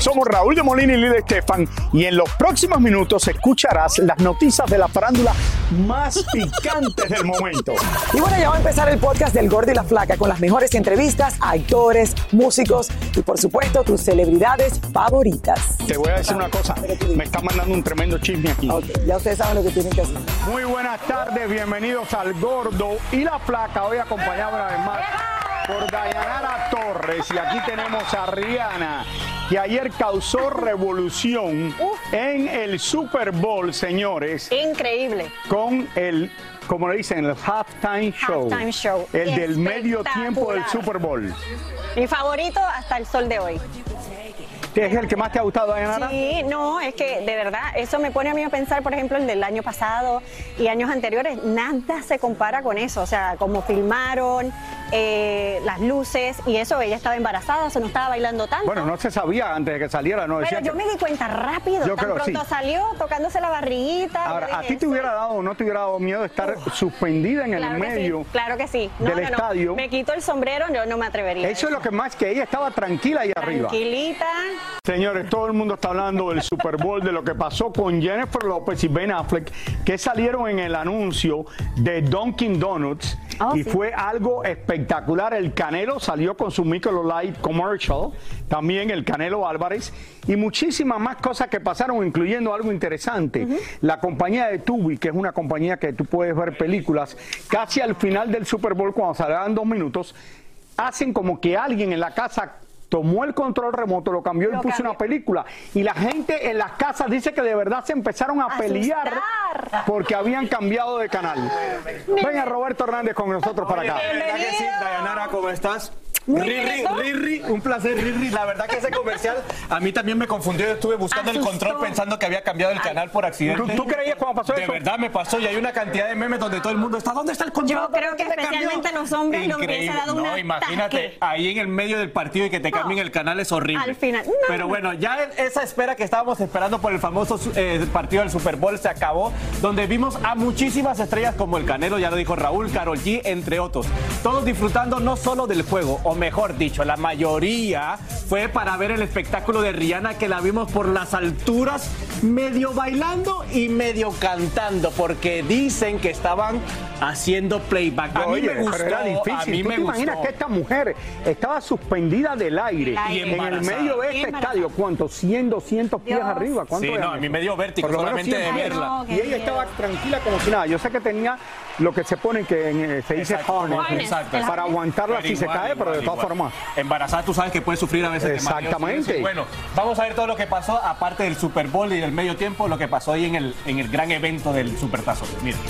Somos Raúl de Molina y Lidia Estefan y en los próximos minutos escucharás las noticias de la farándula más picantes del momento. Y bueno, ya va a empezar el podcast del Gordi y la Flaca con las mejores entrevistas a actores, músicos y por supuesto tus celebridades favoritas. Te voy a decir una cosa, me está mandando un tremendo chisme aquí. Ok, ya ustedes saben lo que tienen que hacer. Muy buenas tardes, bienvenidos al Gordo y la Flaca, hoy acompañado una vez más por Dayanara Torres y aquí tenemos a Rihanna que ayer causó revolución en el Super Bowl, señores. Increíble. con el, como le dicen, el halftime show. Halftime show. El del medio tiempo del. Super Bowl. Mi favorito hasta el sol de hoy. ¿Qué es el que más te ha gustado, Dayanara? Sí, no, es que de verdad, eso me pone a mí a pensar, por ejemplo, el del año pasado y años anteriores, nada se compara con eso, o sea, como filmaron, eh, las luces y eso, ella estaba embarazada, se no estaba bailando tanto. Bueno, no se sabía antes de que saliera, no Pero yo me di cuenta rápido, Yo tan creo, pronto sí. salió tocándose la barriguita. Ahora, ¿a dije, ti te eso- hubiera dado o no te hubiera dado miedo de estar suspendida en Claro el medio? sí, claro que sí. No, del no, estadio? Me quito el sombrero, yo no me atrevería. a Eso es lo que más que ella estaba tranquila ahí arriba. Tranquilita. Señores, todo el mundo está hablando del Super Bowl, de lo que pasó con Jennifer López y Ben Affleck, que salieron en el anuncio de Dunkin' Donuts. Oh, y sí. fue algo espectacular. El Canelo salió con su Michelob Light Commercial, también el Canelo Álvarez, y muchísimas más cosas que pasaron, incluyendo algo interesante. La compañía de Tubi, que es una compañía que tú puedes ver películas, casi al final del Super Bowl, cuando salgan dos minutos, hacen como que alguien en la casa tomó el control remoto, lo cambió y Lo puso cambió. una película. Y la gente en las casas dice que de verdad se empezaron a Asustar. pelear porque habían cambiado de canal. Venga Roberto Hernández con nosotros para acá. ¿Verdad que sí? Dayanara, ¿cómo estás? Riri, ¿no? Riri, un placer, Riri. La verdad que ese comercial a mí también me confundió. Yo estuve buscando el control pensando que había cambiado el canal por accidente. ¿Tú, tú creías cuando pasó De eso? verdad me pasó y hay una cantidad de memes donde todo el mundo está. ¿Dónde está el control? Yo creo que ¿Dónde cambió?" especialmente los hombres lo hubiese Increíble. dado No, imagínate, ahí en el medio del partido y que te cambien No. el canal es horrible. Al final, no. Pero bueno, ya esa espera que estábamos esperando por el famoso eh, partido del Super Bowl se acabó, donde vimos a muchísimas estrellas como el Canelo, ya lo dijo Raúl, Carol G, entre otros. Todos disfrutando no solo del juego, o mejor dicho, la mayoría fue para ver el espectáculo de Rihanna que la vimos por las alturas, medio bailando y medio cantando, porque dicen que estaban haciendo playback. A mí Oye, me gustó, pero era a difícil. mí ¿Tú me te imaginas que esta mujer estaba suspendida del aire, aire. en el medio de Y este estadio? ¿Cuántos? 100, 200 pies Dios. arriba. ¿Cuánto Sí, no, a mí me dio vértigo Por lo menos solamente de 100 pies. verla. No, Y ella miedo. estaba tranquila como si nada. Yo sé que tenía lo que se pone que en, eh, se dice Exacto, harness, para aguantarla si se igual, cae, pero de todas formas. Embarazada, tú sabes que puedes sufrir a veces Exactamente. Bueno, vamos a ver todo lo que pasó, aparte del Super Bowl y del medio tiempo, lo que pasó ahí en el, en el gran evento del Supertazo. Miren.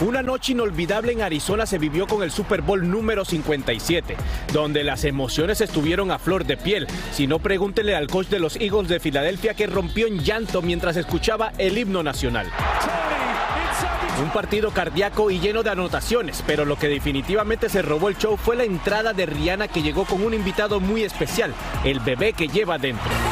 Una noche inolvidable en Arizona se vivió con el Super Bowl número 57, donde las emociones estuvieron a flor de piel. Si no, pregúntele al coach de los Eagles de Filadelfia que rompió en llanto mientras escuchaba el himno nacional. Un partido cardíaco y lleno de anotaciones, pero lo que definitivamente se robó el show fue la entrada de Rihanna que llegó con un invitado muy especial, el bebé que lleva dentro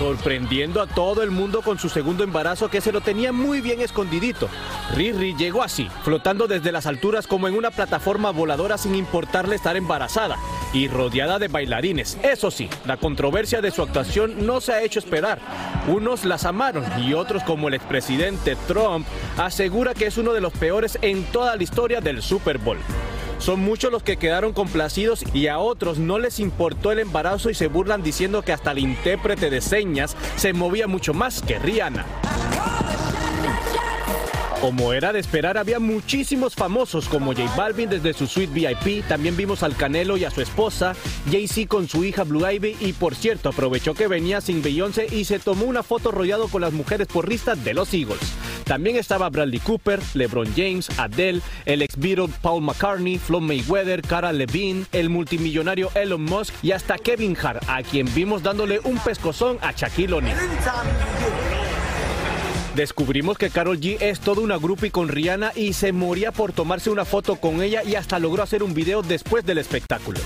sorprendiendo a todo el mundo con su segundo embarazo que se lo tenía muy bien escondidito. Riri llegó así, flotando desde las alturas como en una plataforma voladora sin importarle estar embarazada y rodeada de bailarines. Eso sí, la controversia de su actuación no se ha hecho esperar. Unos las amaron y otros como el expresidente Trump asegura que es uno de los peores en toda la historia del Super Bowl. Son muchos los que quedaron complacidos y a otros no les importó el embarazo y se burlan diciendo que hasta el intérprete de señas se movía mucho más que Rihanna. Como era de esperar, había muchísimos famosos como J Balvin desde su suite VIP, también vimos al Canelo y a su esposa, Jay-Z con su hija Blue Ivy y por cierto aprovechó que venía sin Beyoncé y se tomó una foto rodeado con las mujeres porristas de los Eagles. También estaba Bradley Cooper, LeBron James, Adele, el ex Beatle Paul McCartney, Flo Mayweather, Cara Levine, el multimillonario Elon Musk y hasta Kevin Hart, a quien vimos dándole un pescozón a Shaquille O'Neal. Descubrimos que Carol G es toda una groupie con Rihanna y se moría por tomarse una foto con ella y hasta logró hacer un video después del espectáculo.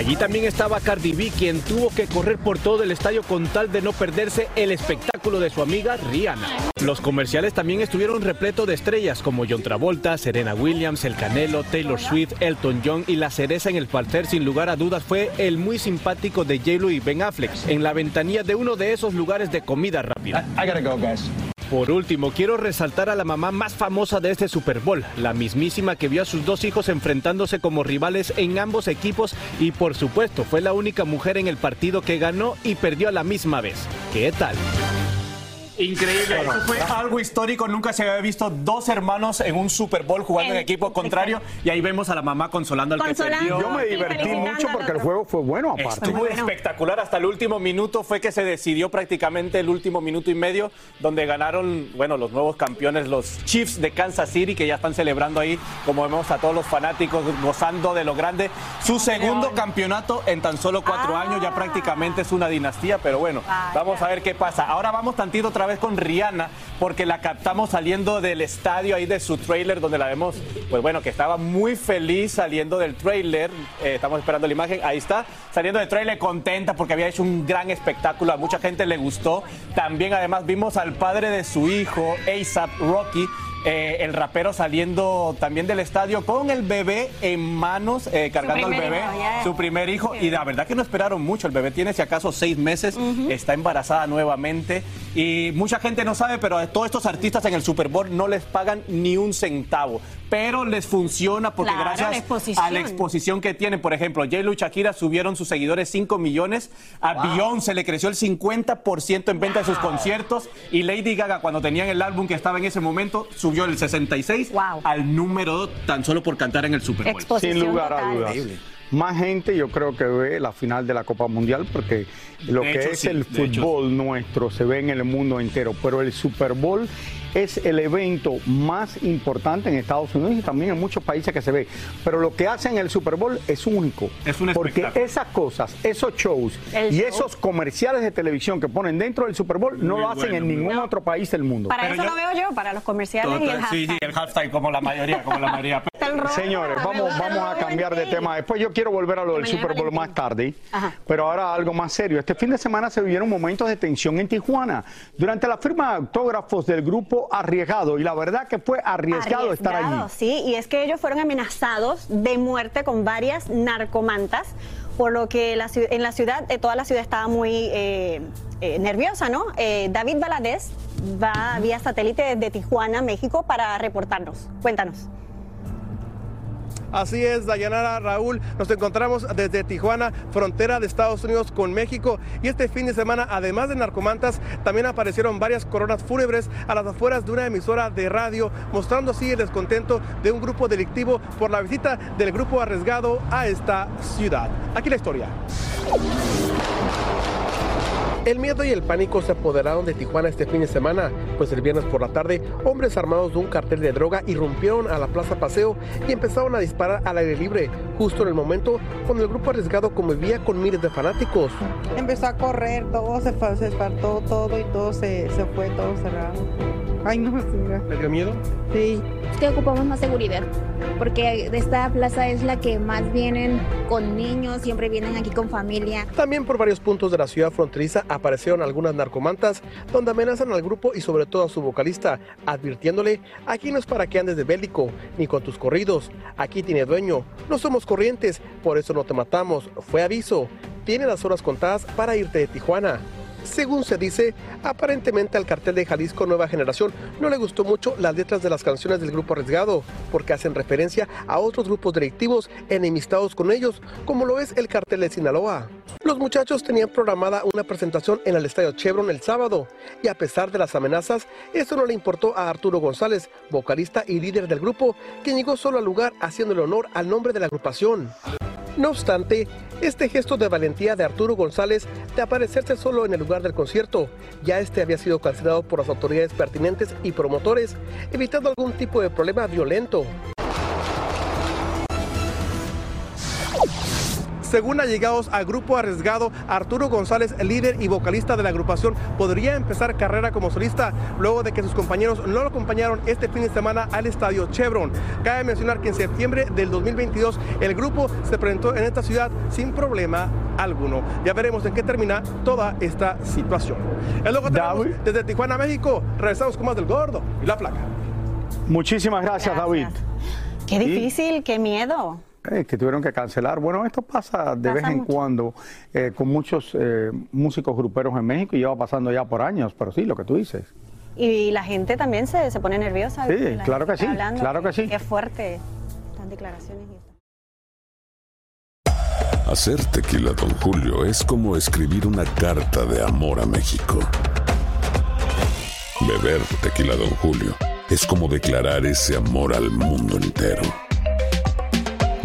Allí también estaba Cardi B, quien tuvo que correr por todo el estadio con tal de no perderse el espectáculo de su amiga Rihanna. Los comerciales también estuvieron repletos de estrellas como John Travolta, Serena Williams, El Canelo, Taylor Swift, Elton John y la cereza en el pastel sin lugar a dudas fue el muy simpático de J-Lo y Ben Affleck en la ventanilla de uno de esos lugares de comida rápida. Por último, quiero resaltar a la mamá más famosa de este Super Bowl, la mismísima que vio a sus dos hijos enfrentándose como rivales en ambos equipos y por supuesto fue la única mujer en el partido que ganó y perdió a la misma vez. ¿Qué tal? Increíble, eso fue algo histórico, nunca se había visto dos hermanos en un Super Bowl jugando en equipo contrario y ahí vemos a la mamá consolando al que perdió. Yo me divertí mucho porque el juego fue bueno aparte. Estuvo espectacular, hasta el último minuto fue que se decidió prácticamente el último minuto y medio donde ganaron, bueno, los nuevos campeones, los Chiefs de Kansas City que ya están celebrando ahí, como vemos a todos los fanáticos gozando de lo grande, su segundo campeonato en tan solo cuatro años, ya prácticamente es una dinastía, pero bueno, vamos a ver qué pasa. Ahora vamos tantito otra vez con Rihanna, porque la captamos saliendo del estadio ahí de su trailer, donde la vemos, pues bueno, que estaba muy feliz saliendo del trailer. Eh, estamos esperando la imagen, ahí está, saliendo del trailer contenta porque había hecho un gran espectáculo, a mucha gente le gustó. También además vimos al padre de su hijo, ASAP Rocky, eh, el rapero saliendo también del estadio con el bebé en manos, eh, cargando al bebé, su primer hijo. Y la verdad que no esperaron mucho. El bebé tiene si acaso seis meses, está embarazada nuevamente. Y mucha gente no sabe, pero a todos estos artistas en el Super Bowl no les pagan ni un centavo. Pero les funciona porque Claro, gracias la exposición. a la exposición que tienen. Por ejemplo, J-Lo y Shakira subieron sus seguidores 5 millones. A Beyoncé le creció el 50% en venta de sus conciertos. Y Lady Gaga, cuando tenían el álbum que estaba en ese momento, subió el 66 al número 2 tan solo por cantar en el Super Bowl. Sin lugar a dudas. Más gente yo creo que ve la final de la Copa Mundial porque lo De que hecho, es sí, el hecho, fútbol nuestro se ve en el mundo entero, pero el Super Bowl es el evento más importante en Estados Unidos y también en muchos países que se ve. Pero lo que hacen en el Super Bowl es único. Es un porque esas cosas, esos shows El y show. esos comerciales de televisión que ponen dentro del Super Bowl no Muy lo hacen bueno, en ningún otro país del mundo. Para eso lo veo yo, para los comerciales y el Total, sí, hashtag. sí, el halftime, como la mayoría, como la mayoría. Señores, vamos, vamos a cambiar de tema. Después yo quiero volver a lo del Super Bowl más tarde, Ajá. pero ahora algo más serio. Este fin de semana se vivieron momentos de tensión en Tijuana durante la firma de autógrafos del grupo Arriesgado y la verdad que fue arriesgado, estar allí. Arriesgado, Sí, y es que ellos fueron amenazados de muerte con varias narcomantas, por lo que la en la ciudad, eh, toda la ciudad estaba muy eh, eh, nerviosa, ¿no? Eh, David Valadez va vía satélite desde Tijuana, México, para reportarnos. Cuéntanos. Así es, Dayanara Raúl. Nos encontramos desde Tijuana, frontera de Estados Unidos con México. Y este fin de semana, además de narcomantas, también aparecieron varias coronas fúnebres a las afueras de una emisora de radio, mostrando así el descontento de un grupo delictivo por la visita del grupo arriesgado a esta ciudad. Aquí la historia. El miedo y el pánico se apoderaron de Tijuana este fin de semana, pues el viernes por la tarde, hombres armados de un cartel de droga irrumpieron a la Plaza Paseo y empezaron a disparar al aire libre, justo en el momento cuando el grupo arriesgado convivía con miles de fanáticos. Empezó a correr, todo se, se espartó todo y todo se, se fue, todo cerrado. Ay, no, señora. ¿Le dio miedo? Sí. Es que ocupamos más seguridad, porque esta plaza es la que más vienen con niños, siempre vienen aquí con familia. También por varios puntos de la ciudad fronteriza aparecieron algunas narcomantas donde amenazan al grupo y sobre todo a su vocalista, advirtiéndole, aquí no es para que andes de bélico, ni con tus corridos, aquí tiene dueño, no somos corrientes, por eso no te matamos, fue aviso, tiene las horas contadas para irte de Tijuana. Según se dice, aparentemente al cartel de Jalisco Nueva Generación no le gustó mucho las letras de las canciones del grupo Arriesgado, porque hacen referencia a otros grupos delictivos enemistados con ellos, como lo es el cartel de Sinaloa. Los muchachos tenían programada una presentación en el Estadio Chevron el sábado, y a pesar de las amenazas, esto no le importó a Arturo González, vocalista y líder del grupo, quien llegó solo al lugar haciéndole honor al nombre de la agrupación. No obstante, este gesto de valentía de Arturo González de aparecerse solo en el lugar del concierto, ya este había sido cancelado por las autoridades pertinentes y promotores, evitando algún tipo de problema violento. Según allegados al grupo arriesgado, Arturo González, líder y vocalista de la agrupación, podría empezar carrera como solista luego de que sus compañeros no lo acompañaron este fin de semana al estadio Chevron. Cabe mencionar que en septiembre del 2022 el grupo se presentó en esta ciudad sin problema alguno. Ya veremos en qué termina toda esta situación. Es lo que tenemos desde Tijuana, México. Regresamos con más del gordo y la placa. Muchísimas gracias, David. Qué difícil, qué miedo. Eh, que tuvieron que cancelar. Bueno, esto pasa de vez en cuando eh, con muchos eh, músicos gruperos en México y lleva pasando ya por años, pero sí, lo que tú dices. Y la gente también se, se pone nerviosa. Sí, La claro que sí, hablando, claro que sí. Qué fuerte. Estas declaraciones. y esto. Hacer tequila, Don Julio, es como escribir una carta de amor a México. Beber tequila, Don Julio, es como declarar ese amor al mundo entero.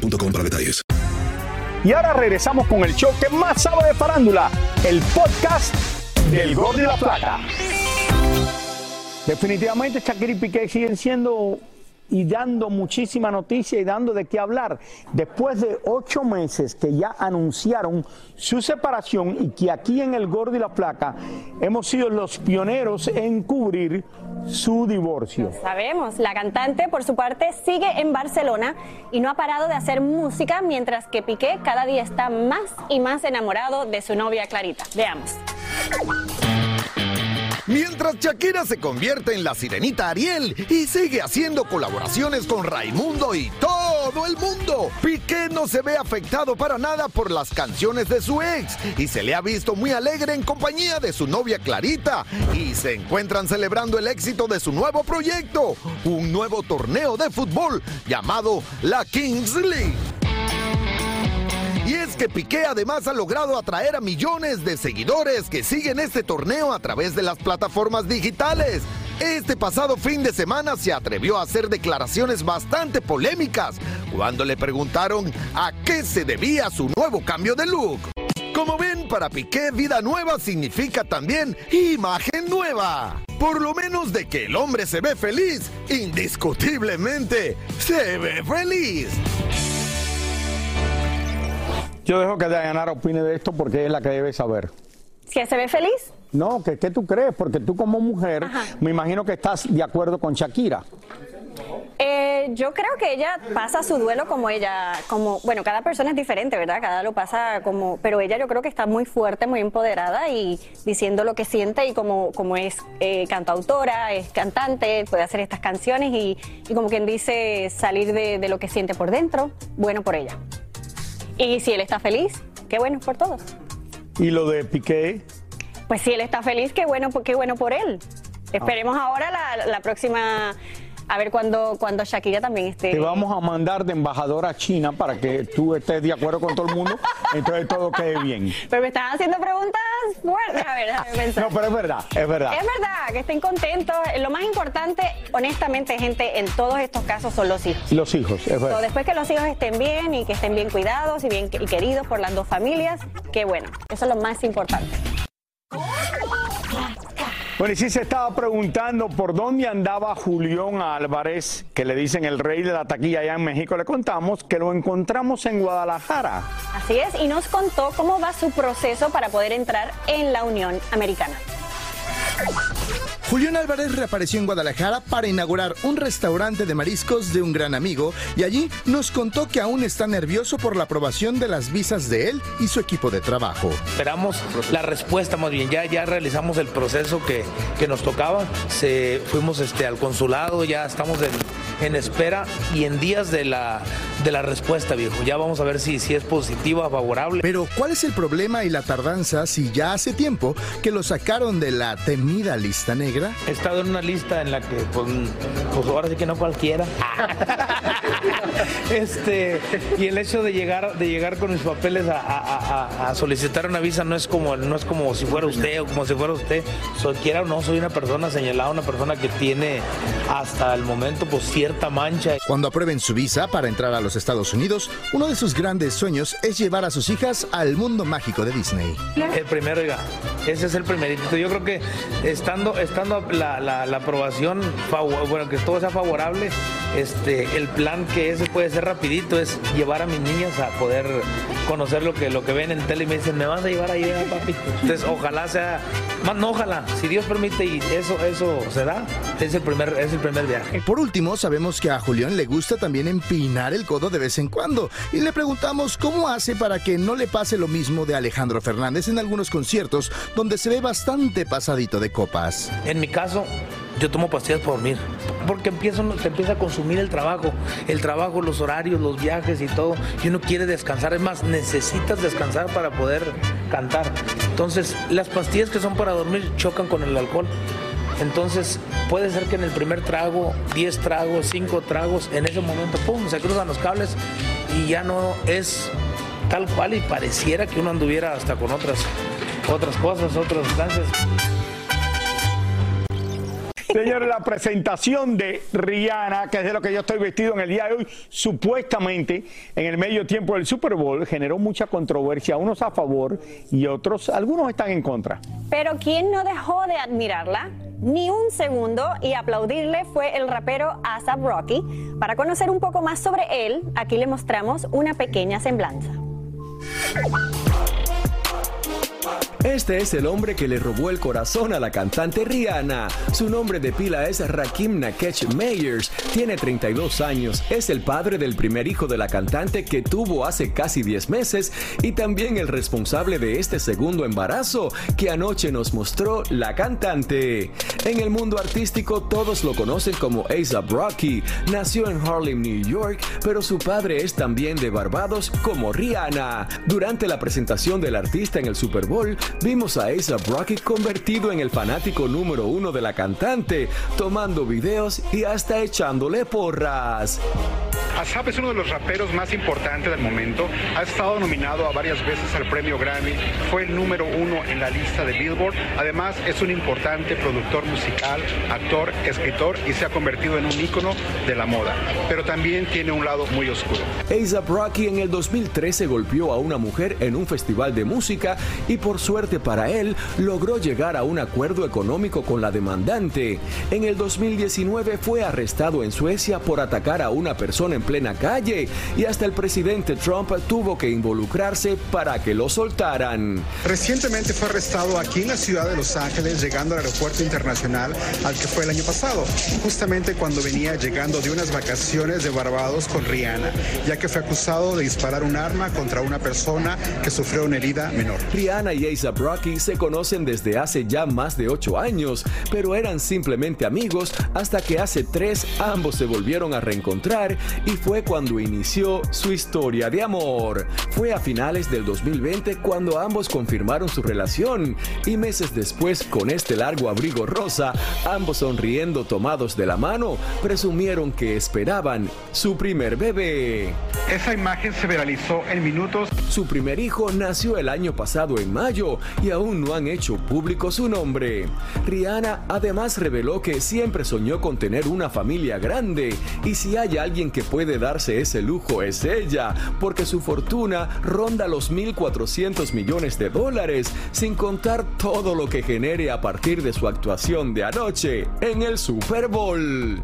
para detalles. Y ahora regresamos con el show que más sabe de farándula, el podcast del Gol de la Plata. Definitivamente Shakira y Piqué siguen siendo y dando muchísima noticia y dando de qué hablar. Después de ocho meses que ya anunciaron su separación y que aquí en el Gordo y la Placa hemos sido los pioneros en cubrir su divorcio. Sabemos, la cantante por su parte sigue en Barcelona y no ha parado de hacer música mientras que Piqué cada día está más y más enamorado de su novia Clarita. Veamos. Mientras Shakira se convierte en la sirenita Ariel y sigue haciendo colaboraciones con Raimundo y todo el mundo, Piqué no se ve afectado para nada por las canciones de su ex y se le ha visto muy alegre en compañía de su novia Clarita y se encuentran celebrando el éxito de su nuevo proyecto, un nuevo torneo de fútbol llamado la Kings League. Y es que Piqué además ha logrado atraer a millones de seguidores que siguen este torneo a través de las plataformas digitales. Este pasado fin de semana se atrevió a hacer declaraciones bastante polémicas cuando le preguntaron a qué se debía su nuevo cambio de look. Como ven, para Piqué vida nueva significa también imagen nueva. Por lo menos de que el hombre se ve feliz, indiscutiblemente se ve feliz. Yo dejo que Dayanara opine de esto porque es la que debe saber. ¿Que se ve feliz? No, que ¿qué tú crees? Porque tú como mujer, me imagino que estás de acuerdo con Shakira. Eh, Eh, yo creo que ella pasa su duelo como ella, como, bueno, cada persona es diferente, ¿verdad? Cada lo pasa como, pero ella yo creo que está muy fuerte, muy empoderada y diciendo lo que siente y como, como es eh, cantautora, es cantante, puede hacer estas canciones y, y como quien dice, salir de, de lo que siente por dentro, bueno por ella. Y si él está feliz, qué bueno por todos. ¿Y lo de Piqué? Pues si él está feliz, qué bueno, qué bueno por él. Esperemos ahora la, la próxima, a ver cuando, cuando Shakira también esté. Te vamos a mandar de embajadora a China para que tú estés de acuerdo con todo el mundo, entonces todo quede bien. Pero me están haciendo preguntas fuertes. A ver, déjame pensar. No, pero es verdad, es verdad. Es verdad, que estén contentos. Lo más importante, honestamente, gente, en todos estos casos son los hijos. Los hijos, es verdad. después que los hijos estén bien y que estén bien cuidados y bien y queridos por las dos familias, qué bueno. Eso es lo más importante. Bueno, y si se estaba preguntando por dónde andaba Julián Álvarez, que le dicen el rey de la taquilla allá en México, le contamos que lo encontramos en Guadalajara. Así es, y nos contó cómo va su proceso para poder entrar en la Unión Americana. Julián Álvarez reapareció en Guadalajara para inaugurar un restaurante de mariscos de un gran amigo y allí nos contó que aún está nervioso por la aprobación de las visas de él y su equipo de trabajo. Esperamos la respuesta más bien, ya, ya realizamos el proceso que, que nos tocaba, Se, fuimos este, al consulado, ya estamos en, en espera y en días de la, de la respuesta, viejo. Ya vamos a ver si, si es positiva, favorable. Pero ¿cuál es el problema y la tardanza si ya hace tiempo que lo sacaron de la temida lista negra? He estado en una lista en la que, pues, pues ahora sí que no cualquiera. este, y el hecho de llegar, de llegar con mis papeles a, a- a- a solicitar una visa no es como, no es como si fuera usted o como si fuera usted. Soy, quiera o no, soy una persona señalada, una persona que tiene hasta el momento pues cierta mancha. Cuando aprueben su visa para entrar a los Estados Unidos, uno de sus grandes sueños es llevar a sus hijas al mundo mágico de Disney. El primero, oiga, ese es el primerito. Yo creo que estando, estando la, la- la aprobación, bueno, que todo sea favorable, este, el plan que ese puede ser rapidito es llevar a mis niñas a poder conocer lo que, lo que ven en tele y me dicen, ¿me vas a llevar ahí, eh, papi? Entonces, ojalá sea, más no ojalá, si Dios permite y eso, eso se da, es el primer, es el primer viaje. Por último, sabemos que a Julián le gusta también empinar el codo de vez en cuando y le preguntamos cómo hace para que no le pase lo mismo de Alejandro Fernández en algunos conciertos donde se ve bastante pasadito de copas. En mi caso, yo tomo pastillas para dormir, porque empiezo, te empieza a consumir el trabajo, el trabajo, los horarios, los viajes y todo, y uno quiere descansar, es más, necesitas descansar para poder cantar. Entonces, las pastillas que son para dormir chocan con el alcohol. Entonces, puede ser que en el primer trago, 10 tragos, 5 tragos, en ese momento, pum, se cruzan los cables y ya no es tal cual y pareciera que uno anduviera hasta con otras, otras cosas, otras sustancias. Señores, la presentación de Rihanna, que es de lo que yo estoy vestido en el día de hoy, supuestamente en el medio tiempo del Super Bowl generó mucha controversia, unos a favor y otros, algunos están en contra. Pero quien no dejó de admirarla ni un segundo y aplaudirle fue el rapero ASAP Rocky. Para conocer un poco más sobre él, aquí le mostramos una pequeña semblanza. Este es el hombre que le robó el corazón a la cantante Rihanna. Su nombre de pila es Rakim Nakech Meyers. Tiene 32 años. Es el padre del primer hijo de la cantante que tuvo hace casi 10 meses y también el responsable de este segundo embarazo que anoche nos mostró la cantante. En el mundo artístico todos lo conocen como A$AP Rocky. Nació en Harlem, New York, pero su padre es también de Barbados como Rihanna. Durante la presentación del artista en el Super Bowl, vimos a A$AP Rocky convertido en el fanático número uno de la cantante, tomando videos y hasta echándole porras. ASAP es uno de los raperos más importantes del momento. Ha estado nominado a varias veces al premio Grammy. Fue el número uno en la lista de Billboard. Además, es un importante productor musical, actor, escritor y se ha convertido en un ícono de la moda. Pero también tiene un lado muy oscuro. A$AP Rocky en el 2013 golpeó a una mujer en un festival de música y por suerte para él logró llegar a un acuerdo económico con la demandante. En el 2019 fue arrestado en Suecia por atacar a una persona en en plena calle y hasta el presidente Trump tuvo que involucrarse para que lo soltaran. Recientemente fue arrestado aquí en la ciudad de Los Ángeles, llegando al aeropuerto internacional al que fue el año pasado, justamente cuando venía llegando de unas vacaciones de Barbados con Rihanna, ya que fue acusado de disparar un arma contra una persona que sufrió una herida menor. Rihanna y A$AP Rocky se conocen desde hace ya más de ocho años, pero eran simplemente amigos hasta que hace tres ambos se volvieron a reencontrar y fue cuando inició su historia de amor. Fue a finales del 2020 cuando ambos confirmaron su relación y meses después con este largo abrigo rosa, ambos sonriendo tomados de la mano, presumieron que esperaban su primer bebé. Esa imagen se viralizó en minutos. Su primer hijo nació el año pasado en mayo y aún no han hecho público su nombre. Rihanna además reveló que siempre soñó con tener una familia grande y si hay alguien que puede darse ese lujo es ella, porque su fortuna ronda los 1.400 millones de dólares, sin contar todo lo que genere a partir de su actuación de anoche en el Super Bowl.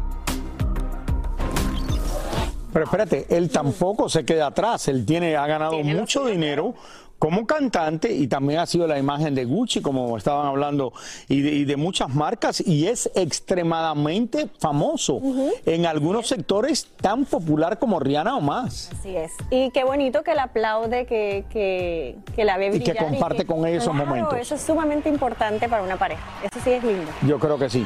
Pero espérate, él tampoco se queda atrás. Él tiene, ha ganado mucho dinero como cantante y también ha sido la imagen de Gucci, como estaban hablando, y de, y de muchas marcas, y es extremadamente famoso en algunos sectores tan popular como Rihanna o más. Así es. Y qué bonito que la aplaude, que, que, que la ve Y que brillar. comparte con ella esos Claro, momentos. Eso es sumamente importante para una pareja. Eso sí es lindo. Yo creo que sí.